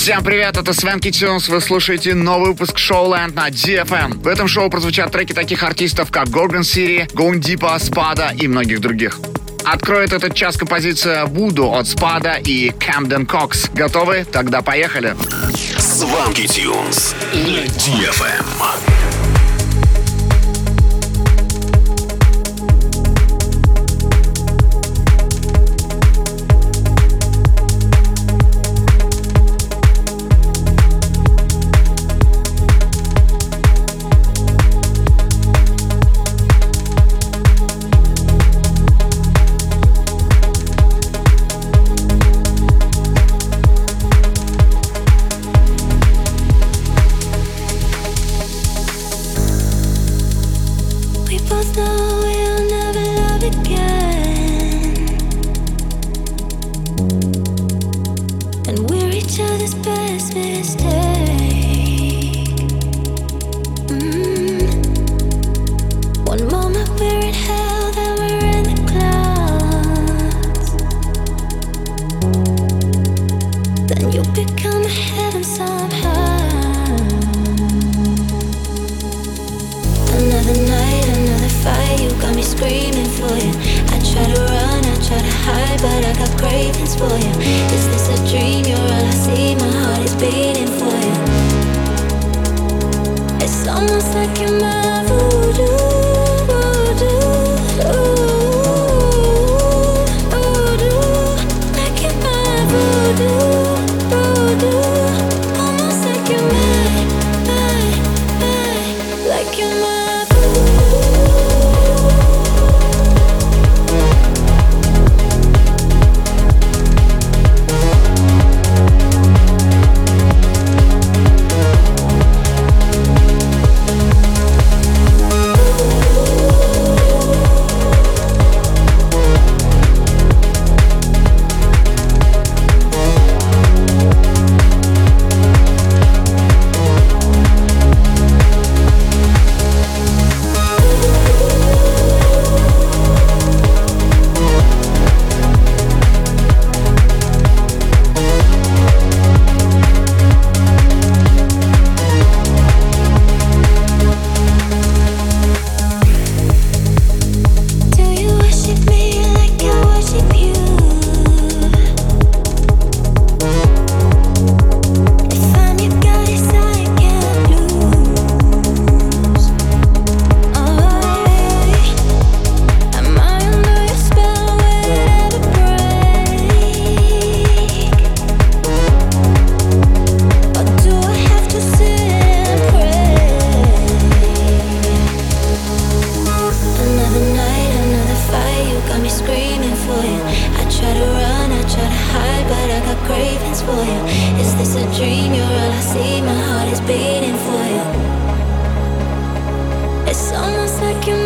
Всем привет, это Свенки Тюнс, вы слушаете новый выпуск шоу Land на DFM. В этом шоу прозвучат треки таких артистов, как Gorgon City, Going Deepa, Spada и многих других. Откроет этот час композиция Буду от Спада и Camden Cox. Готовы? Тогда поехали. Сванки Тюнс на DFM. for you. It's almost like you're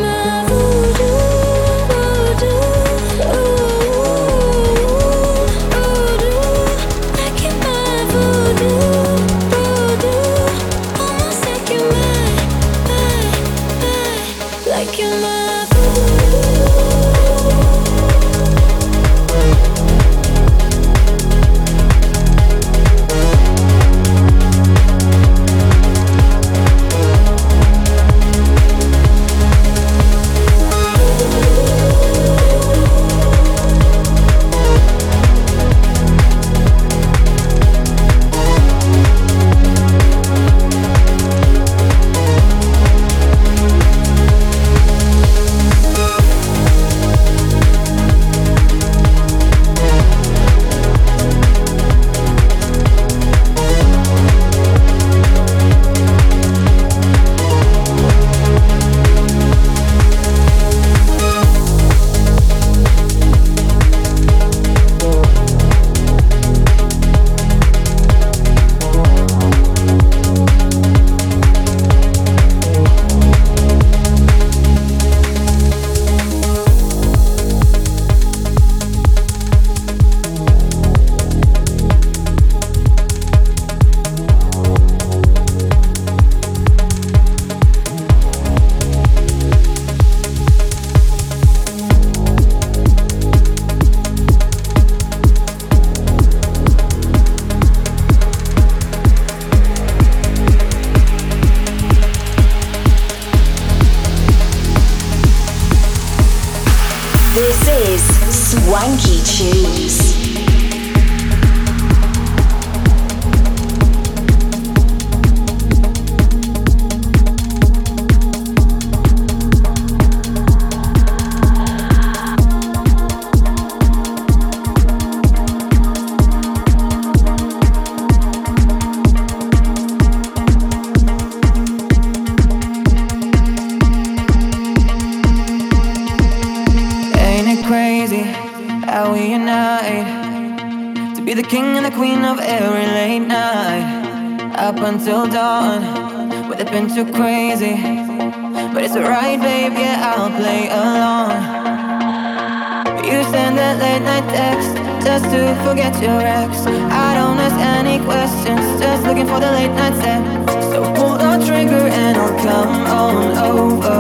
forget your ex. I don't ask any questions, just looking for the late night sex. So pull the trigger and I'll come on over.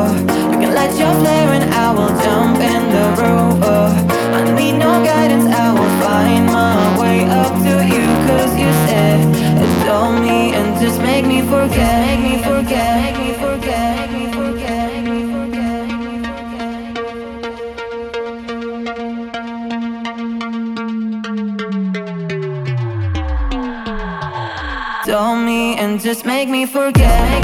You can light your flare and I will jump in the rover. I need no guidance, I will find my way up to you, cause you said Adore me and just make me forget, make me forget, make me forget, just make me forget, make me forget,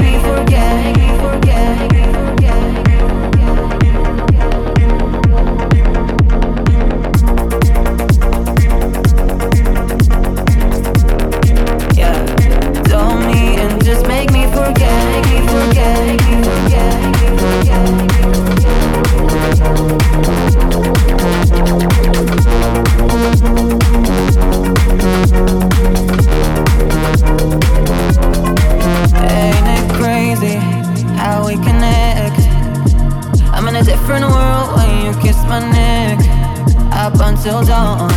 till dawn,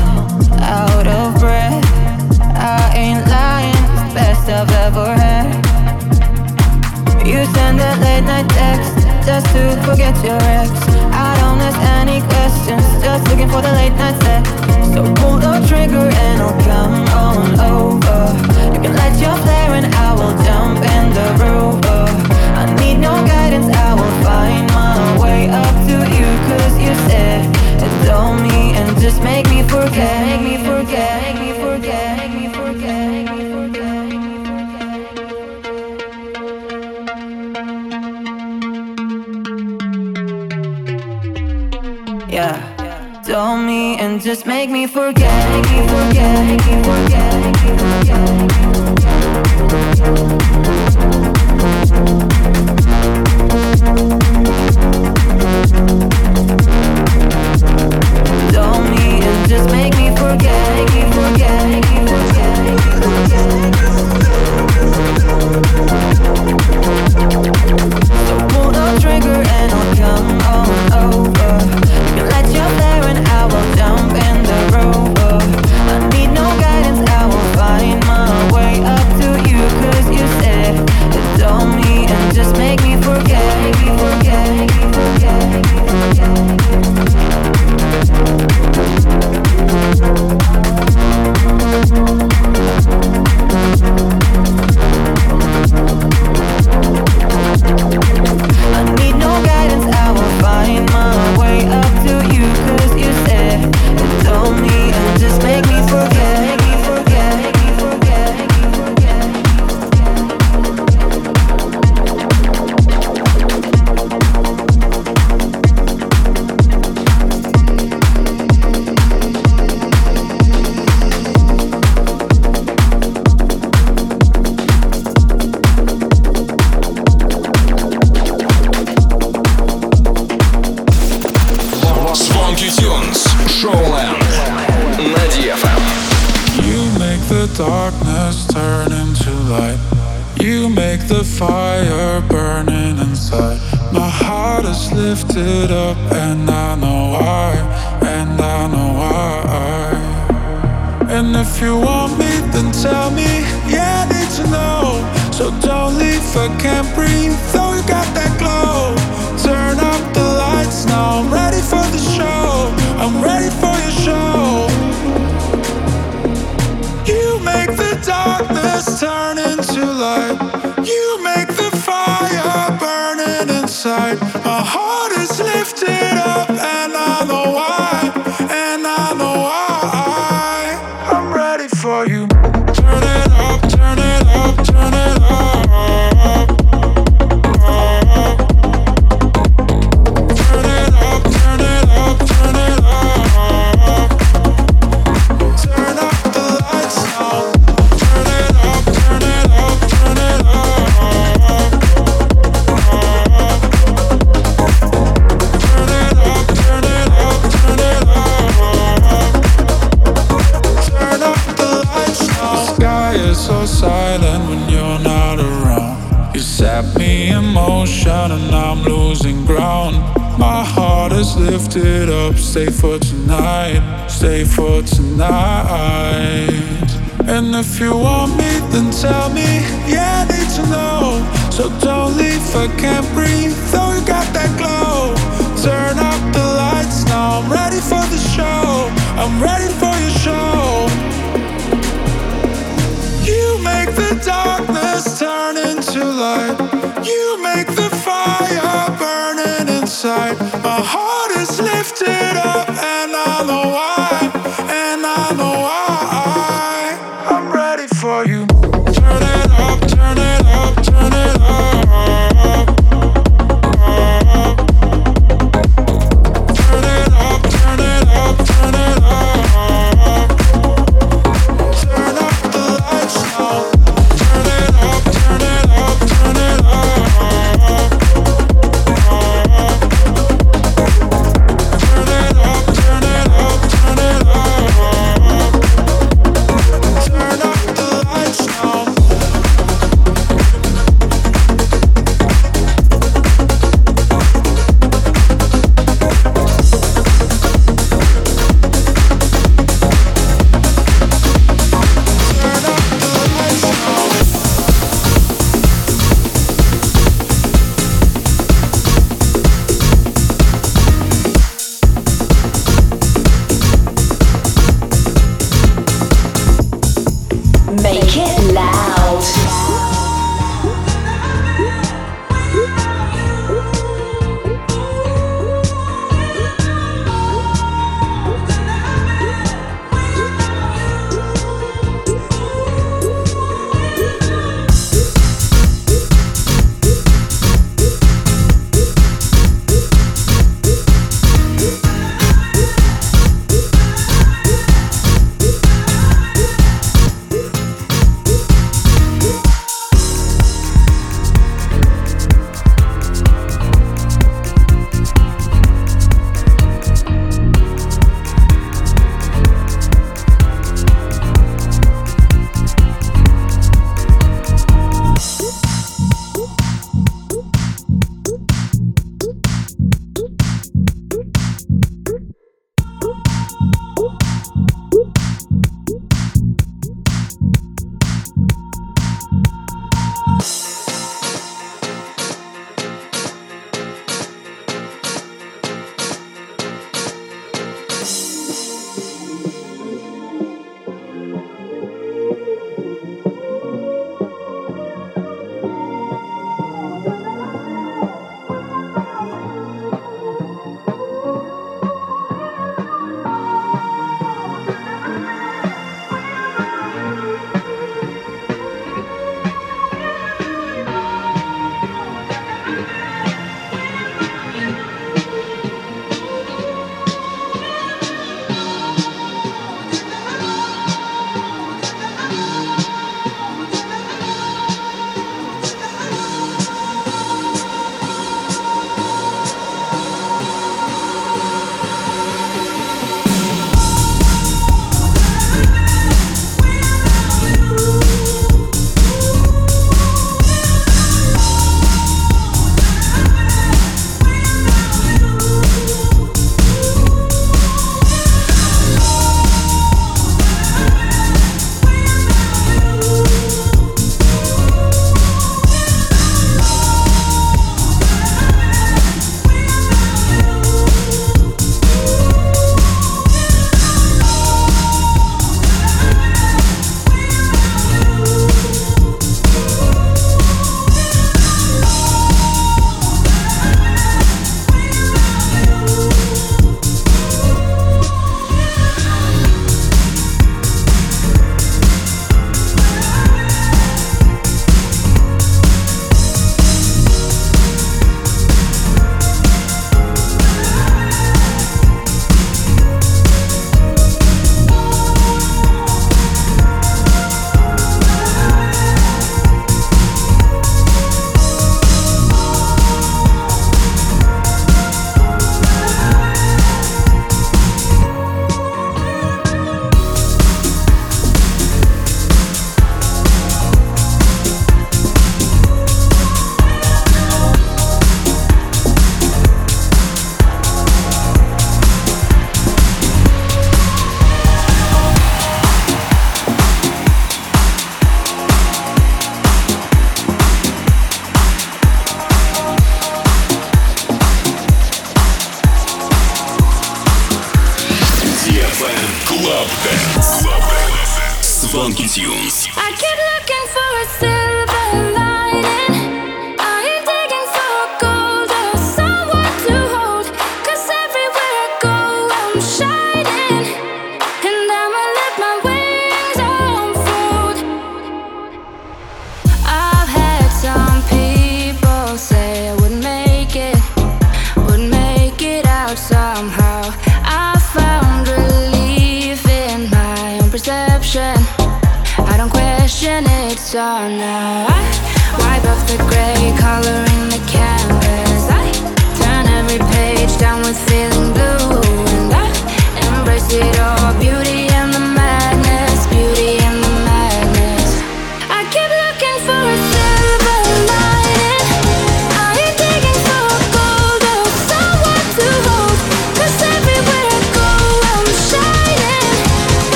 out of breath. I ain't lying, it's best I've ever had. You send that late night text just to forget your ex. I don't ask any questions, just looking for the late night sex. So pull the trigger and I'll come on over. You can light your flare and I will jump in the rover. I need no guidance, I will find my way up to you, cause you said Adore me and just make me forget, make me forget, make me forget, make me forget, make me forget. Yeah, adore me and just make me forget, make me forget, make me forget, make me forget. Is lifted up, stay for tonight, stay for tonight. And if you want me, then tell me, yeah, I need to know. So don't leave, I can't breathe, though you got that glow. Turn up the lights, now I'm ready for the show. I'm ready for your show. You make the darkness turn into light. You make My heart is lifted up,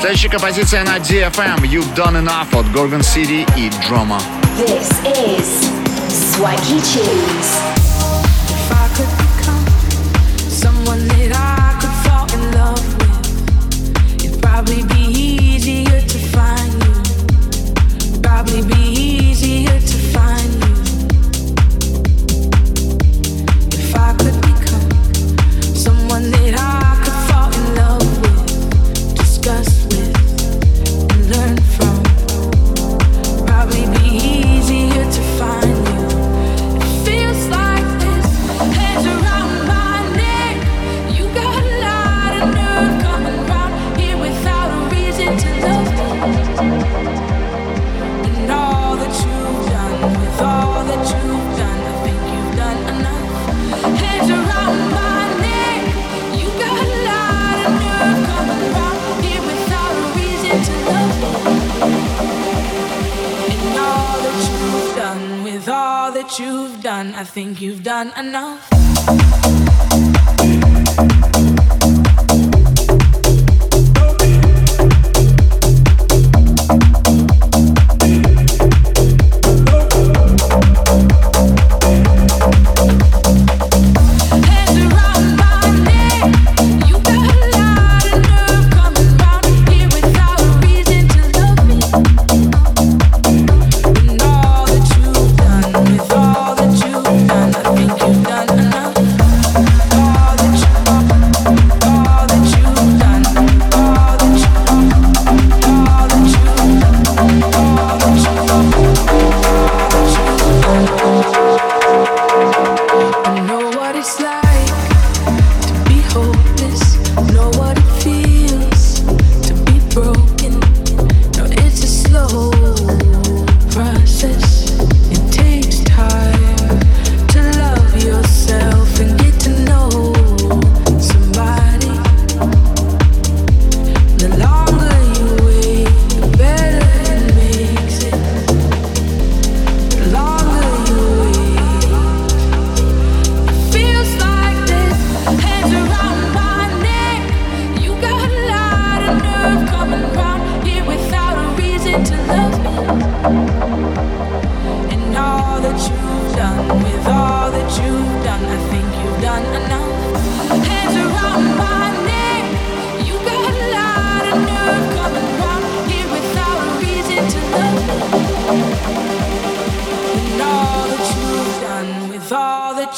Следующая композиция на DFM You've Done Enough от Gorgon City и Drama. This is Swanky Tunes. you've done, I think you've done enough.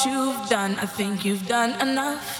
you've done, I think you've done enough.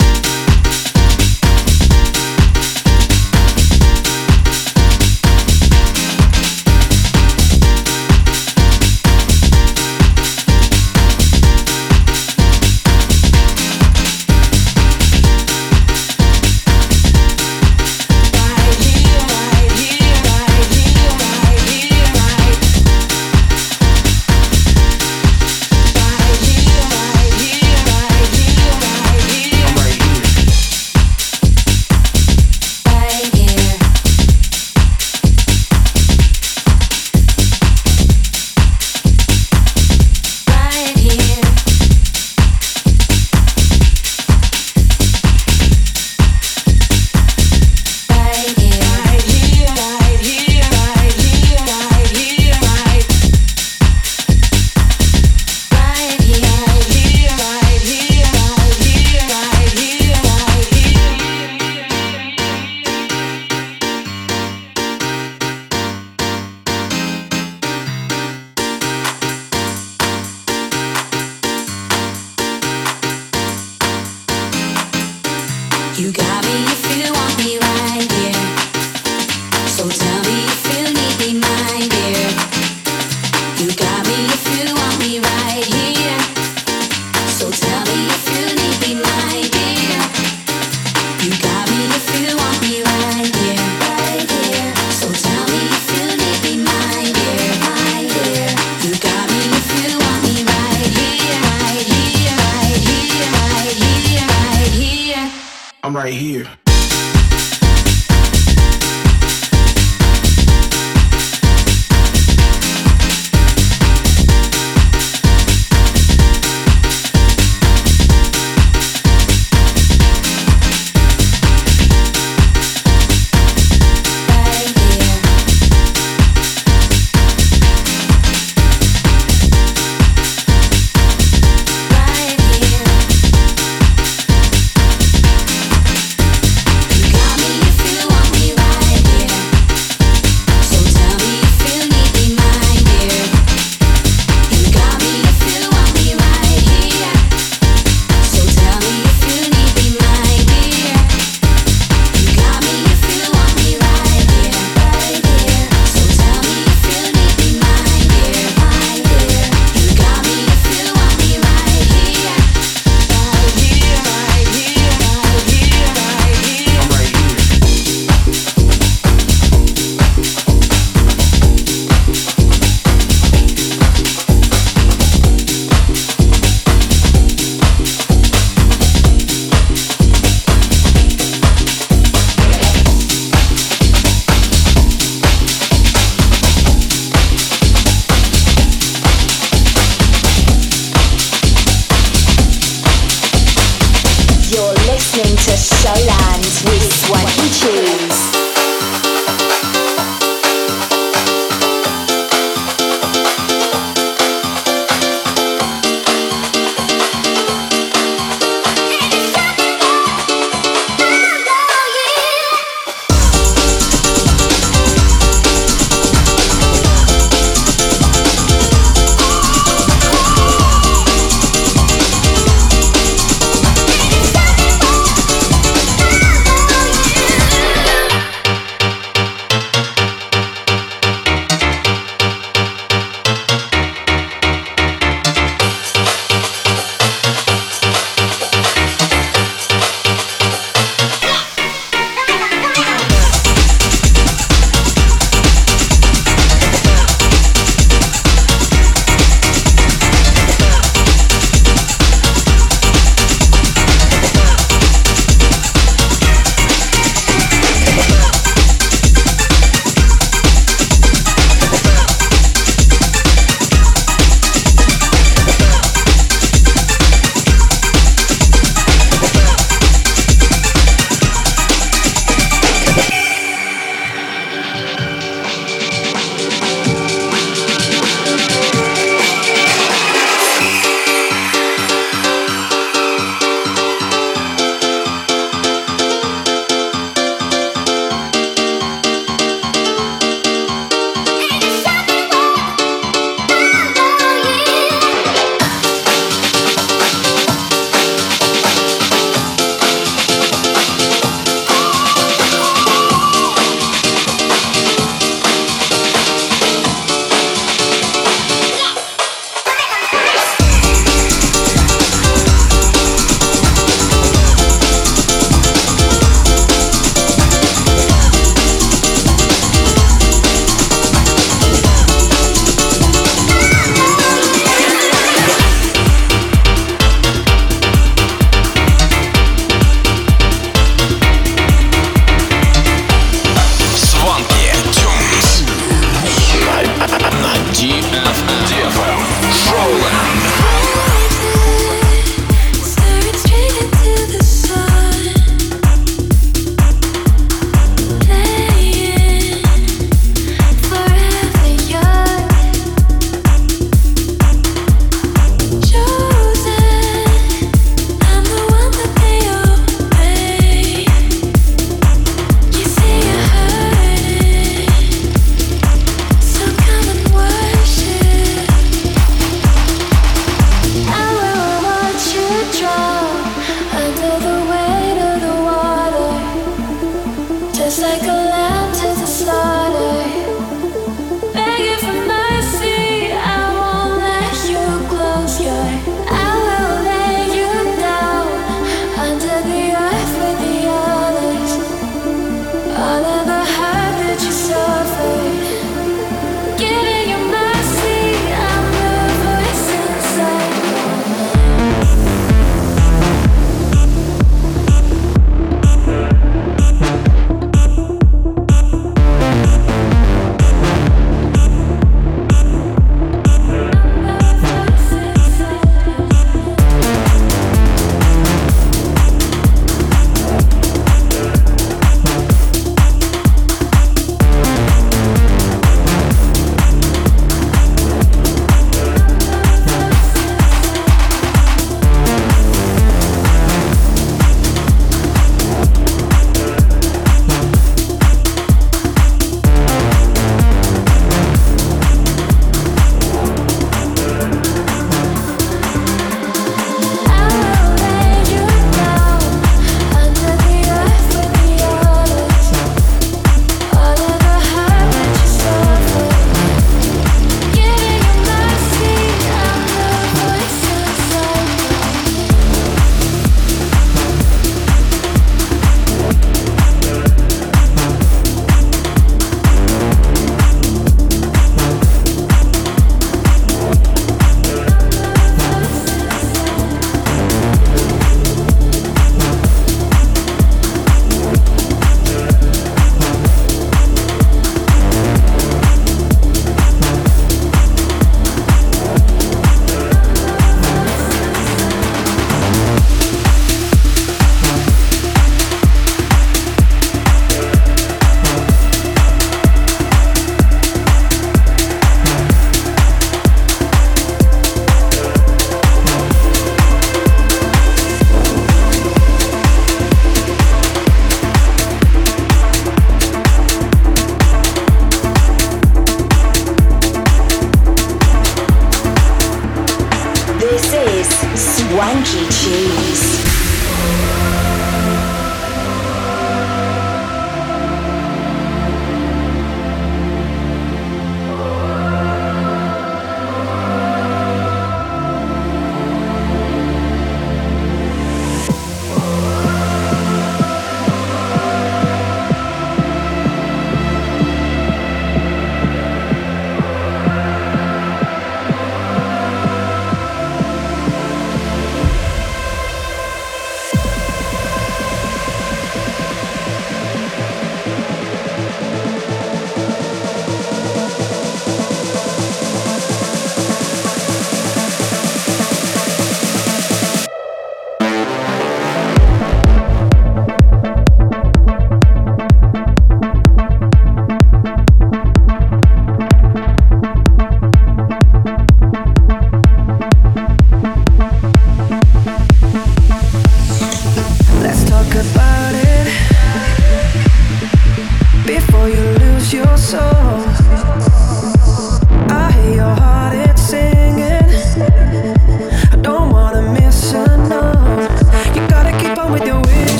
right here.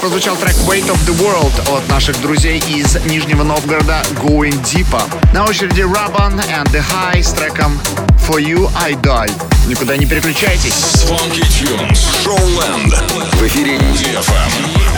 Прозвучал трек Weight of the World от наших друзей из Нижнего Новгорода Going Deeper. На очереди Raban and the High с треком For You I Die. Никуда не переключайтесь. Swanky Tunes. Showland. В эфире DFM.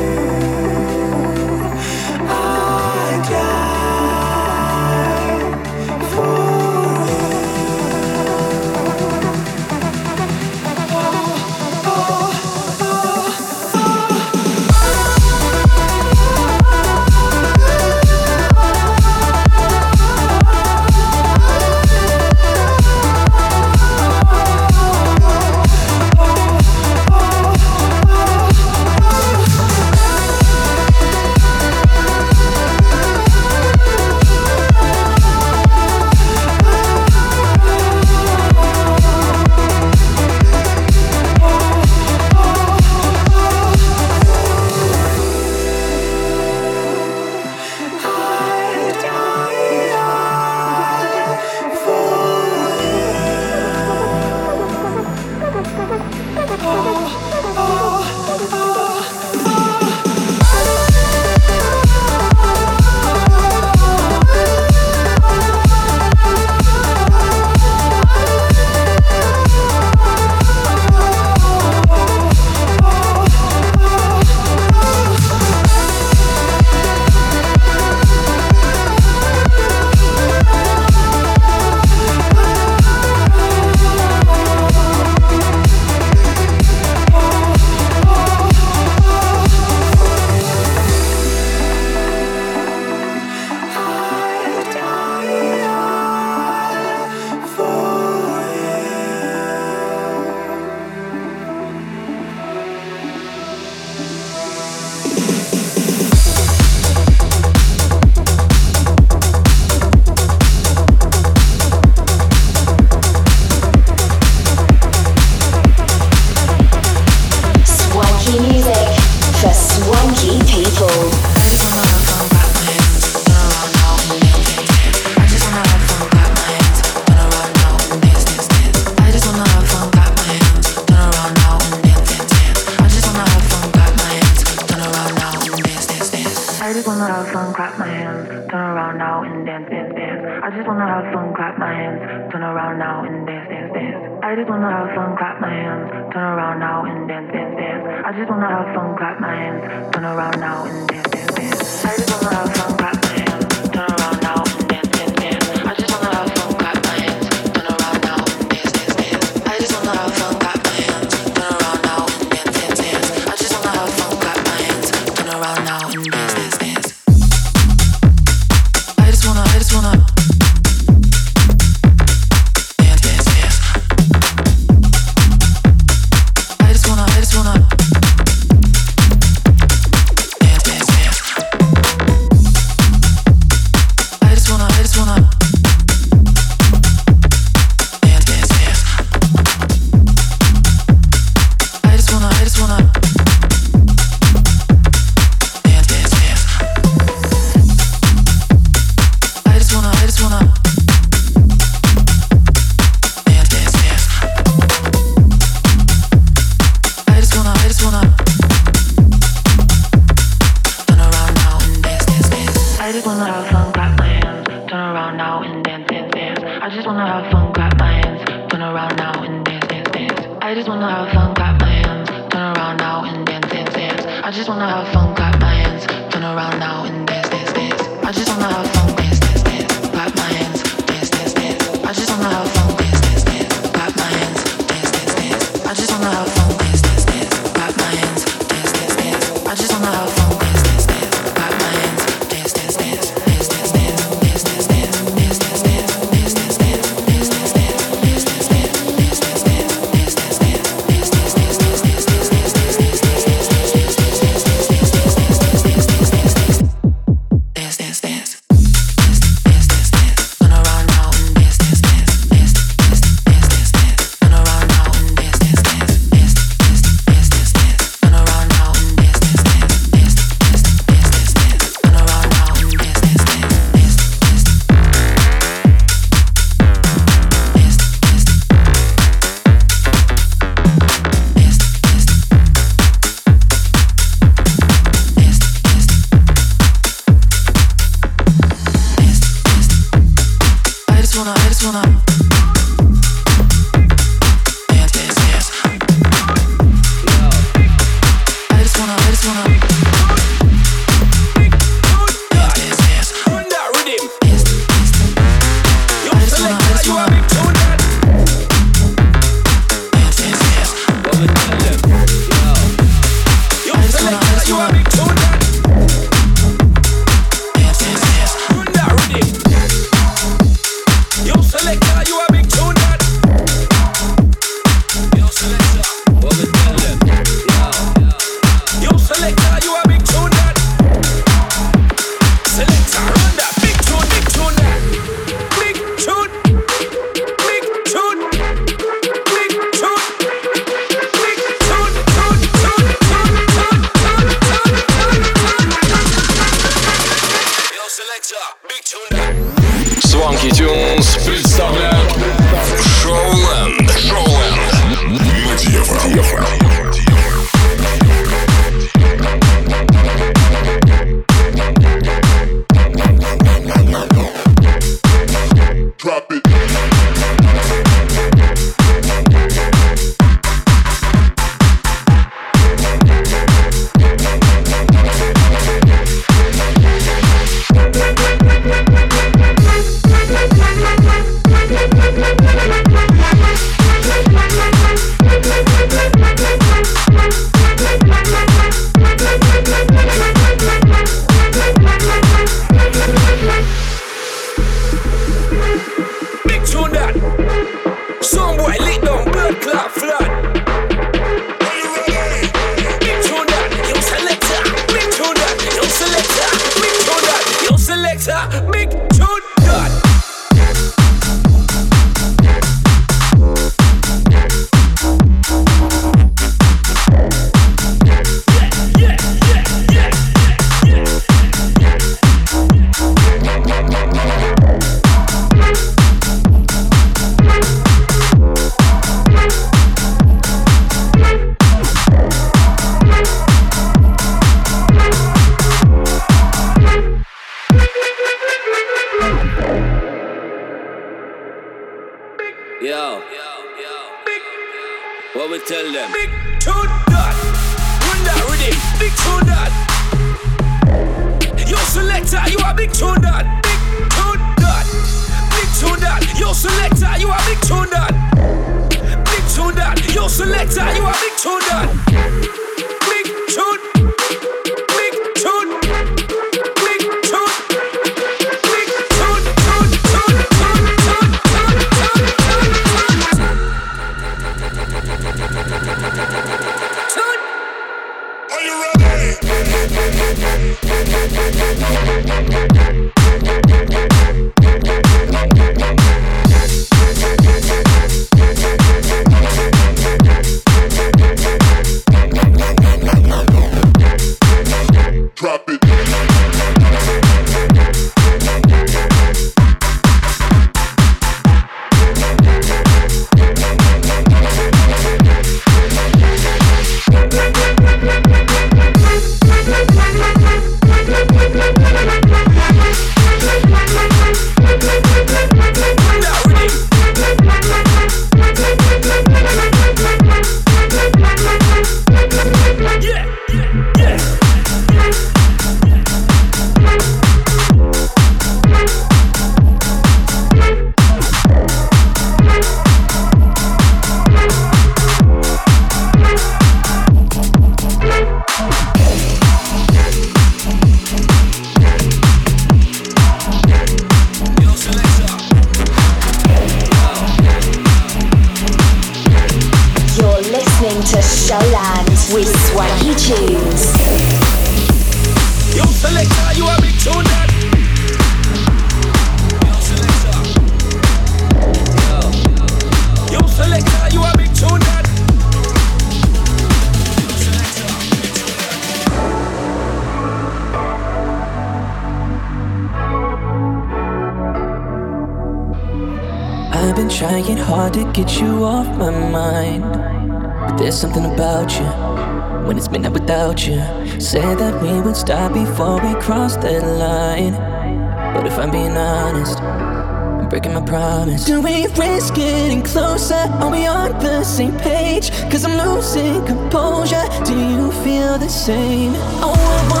same page? Cause I'm losing composure. Do you feel the same? Oh,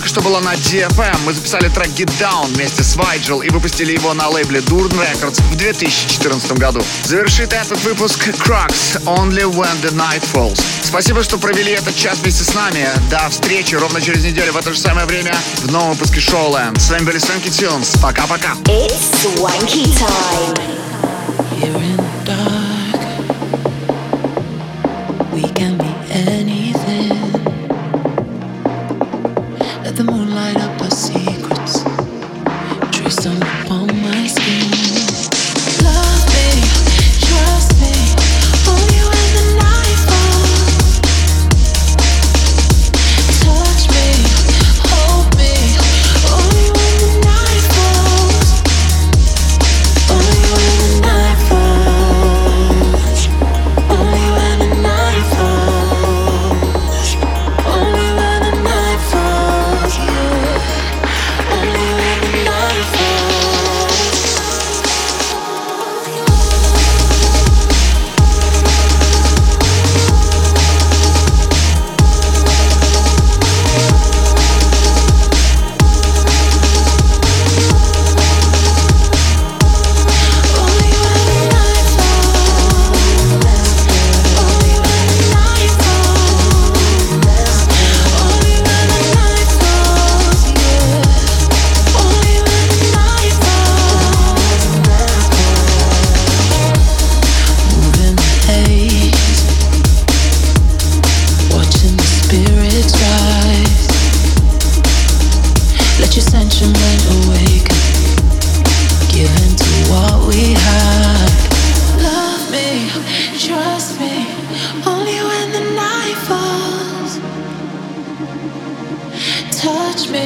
только что была на DFM. Мы записали трек Get Down вместе с Vigil и выпустили его на лейбле Durn Records в 2014 году. Завершит этот выпуск Crux Only When the Night Falls. Спасибо, что провели этот час вместе с нами. До встречи ровно через неделю в это же самое время в новом выпуске Showland. С вами были Свенки Тюнс. Пока-пока. It's Swanky time.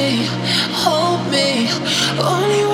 me, hold me, only